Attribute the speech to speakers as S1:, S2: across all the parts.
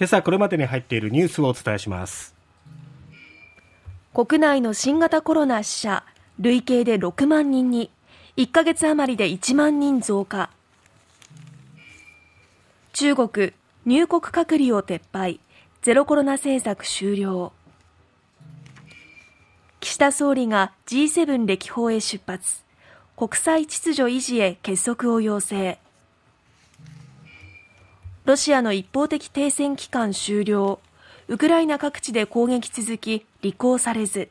S1: 今朝これまでに入っているニュースをお伝えします。
S2: 国内の新型コロナ死者累計で6万人に1ヶ月余りで1万人増加。中国入国隔離を撤廃。ゼロコロナ政策終了。岸田総理が G7 歴訪へ出発。国際秩序維持へ結束を要請。ロシアの一方的停戦期間終了。ウクライナ各地で攻撃続き履行されず。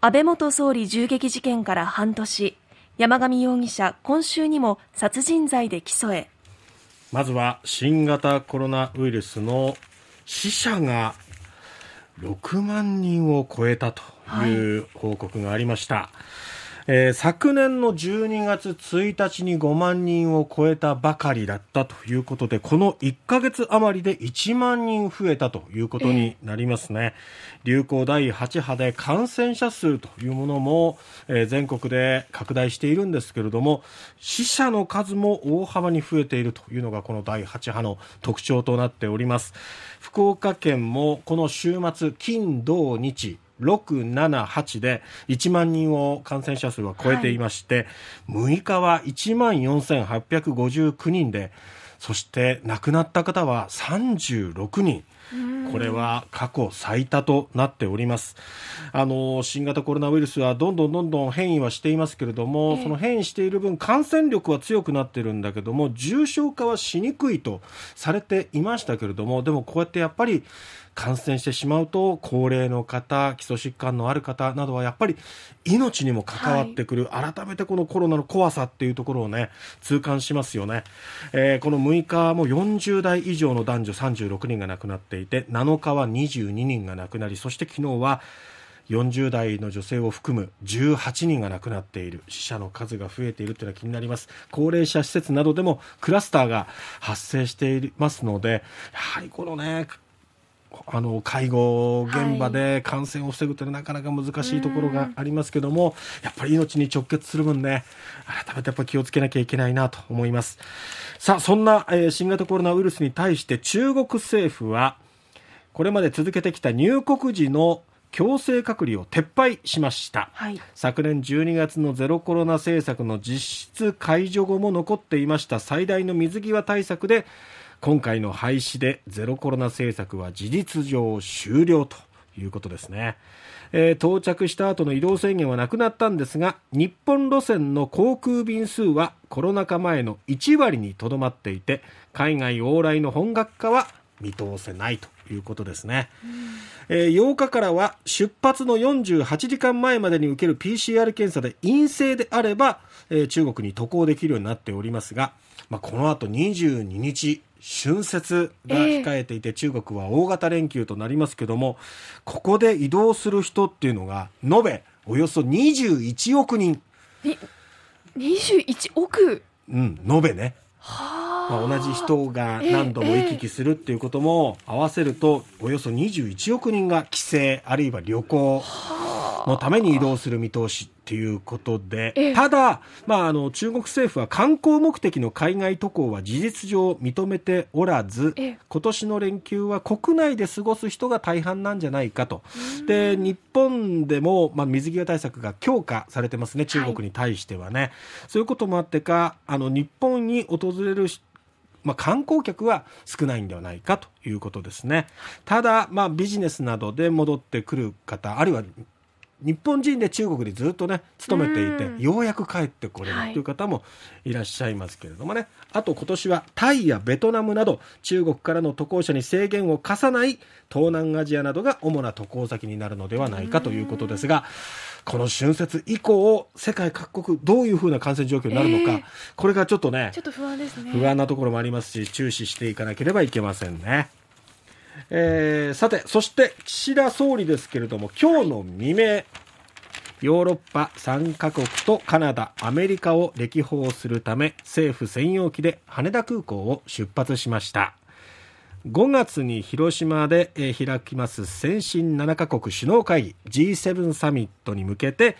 S2: 安倍元総理銃撃事件から半年。山上容疑者今週にも殺人罪で起訴へ。
S1: まずは新型コロナウイルスの死者が6万人を超えたという報告がありました。はいえー、昨年の12月1日に5万人を超えたばかりだったということでこの1ヶ月余りで1万人増えたということになりますね、えー、流行第8波で感染者数というものも、えー、全国で拡大しているんですけれども死者の数も大幅に増えているというのがこの第8波の特徴となっております。福岡県もこの週末金土日678で1万人を感染者数は超えていまして、はい、6日は1万4859人でそして亡くなった方は36人。これは過去最多となっております。あの新型コロナウイルスはどんどんどんどん変異はしていますけれども、その変異している分感染力は強くなっているんだけども重症化はしにくいとされていましたけれどもでもこうやってやっぱり感染してしまうと高齢の方基礎疾患のある方などはやっぱり命にも関わってくる、はい、改めてこのコロナの怖さっていうところをね痛感しますよね、えー、この6日も40代以上の男女36人が亡くなっていて7日は22人が亡くなりそして昨日は40代の女性を含む18人が亡くなっている。死者の数が増えているというのは気になります。高齢者施設などでもクラスターが発生していますのでやはりこのねあの介護現場で感染を防ぐというのはなかなか難しいところがありますけども、やっぱり命に直結する分ね、改めてやっぱ気をつけなきゃいけないなと思います。さあ、そんな、えー、新型コロナウイルスに対して中国政府は、これまで続けてきた入国時の強制隔離を撤廃しました、はい、昨年12月のゼロコロナ政策の実質解除後も残っていました最大の水際対策で今回の廃止でゼロコロナ政策は事実上終了ということですね、えー、到着した後の移動制限はなくなったんですが日本路線の航空便数はコロナ禍前の1割にとどまっていて海外往来の本格化は見通せないと。いうことですね、えー、8日からは出発の48時間前までに受ける PCR 検査で陰性であれば、えー、中国に渡航できるようになっておりますが、まあ、この後22日春節が控えていて、中国は大型連休となりますけども、ここで移動する人っていうのが、延べおよそ21億人。
S2: 21億
S1: うん、延べね。はあ、まあ、同じ人が何度も行き来するっていうことも合わせると、およそ21億人が帰省、あるいは旅行。はあのために移動する見通しということで、ただ、まあ、あの中国政府は観光目的の海外渡航は事実上認めておらず、今年の連休は国内で過ごす人が大半なんじゃないかと。で、日本でも、まあ、水際対策が強化されてますね、中国に対してはね。はい、そういうこともあってか、あの日本に訪れるまあ、観光客は少ないんではないかということですね。ただ、まあ、ビジネスなどで戻ってくる方、あるいは日本人で中国にずっとね勤めていてようやく帰ってこれるとい。う方もいらっしゃいますけれどもね、はい、あと今年はタイやベトナムなど中国からの渡航者に制限を課さない東南アジアなどが主な渡航先になるのではないかということですがこの春節以降世界各国どういうふうな感染状況になるのか、えー、これがちょっとね
S2: ちょっと不安ですね。
S1: 不安なところもありますし注視していかなければいけませんね。えー、さて、そして岸田総理ですけれども、今日の未明、ヨーロッパ3カ国とカナダ、アメリカを歴訪するため、政府専用機で羽田空港を出発しました。5月に広島で開きます先進7カ国首脳会議 G7 サミットに向けて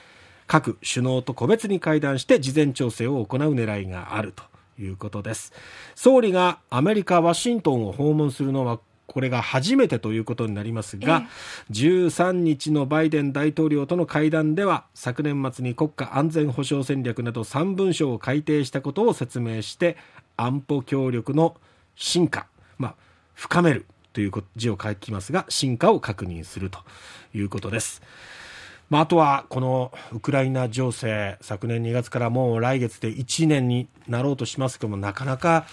S1: 各首脳と個別に会談して事前調整を行う狙いがあるということです総理がアメリカ・ワシントンを訪問するのはこれが初めてということになりますが、え13日のバイデン大統領との会談では昨年末に国家安全保障戦略など3文書を改定したことを説明して安保協力の進化、まあ、深めるという字を書きますが進化を確認するということです。まあ、あとはこのウクライナ情勢昨年2月からもう来月で1年になろうとしますけどもなかなか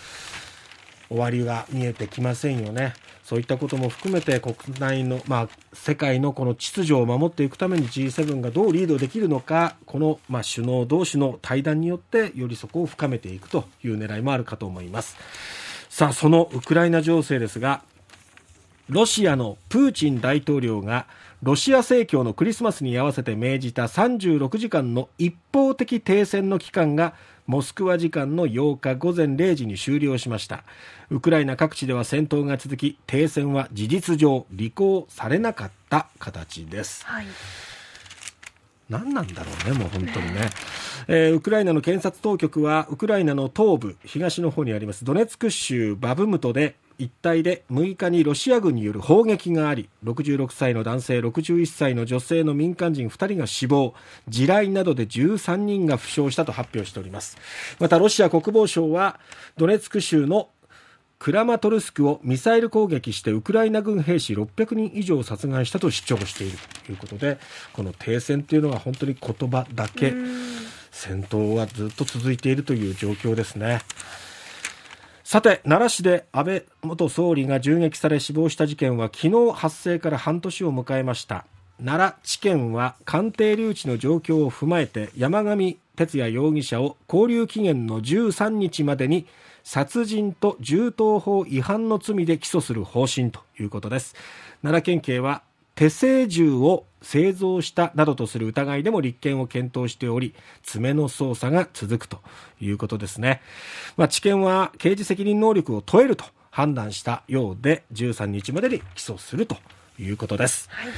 S1: 終わりが見えてきませんよね。そういったことも含めて国内の、まあ、世界のこの秩序を守っていくために G7 がどうリードできるのかこの、まあ、首脳同士の対談によってよりそこを深めていくという狙いもあるかと思いますさあそのウクライナ情勢ですがロシアのプーチン大統領がロシア正教のクリスマスに合わせて命じた36時間の一方的停戦の期間がモスクワ時間の8日午前0時に終了しました。ウクライナ各地では戦闘が続き停戦は事実上履行されなかった形です、はい。何なんだろうね、もう本当にね、えー、ウクライナの検察当局はウクライナの東部、東の方にありますドネツク州バブムトで一帯で6日にロシア軍による砲撃があり66歳の男性61歳の女性の民間人2人が死亡地雷などで13人が負傷したと発表しております。またロシア国防省はドネツク州のクラマトルスクをミサイル攻撃してウクライナ軍兵士600人以上殺害したと主張している。ということでこの停戦というのは本当に言葉だけ。戦闘はずっと続いているという状況ですね。さて奈良市で安倍元総理が銃撃され死亡した事件は昨日発生から半年を迎えました。奈良地検は鑑定留置の状況を踏まえて山上徹也容疑者を勾留期限の13日までに殺人と銃刀法違反の罪で起訴する方針ということです。奈良県警は手製銃を製造したなどとする疑いでも立件を検討しており爪の捜査が続くということですね、まあ、地検は刑事責任能力を問えると判断したようで13日までに起訴するということです、はい。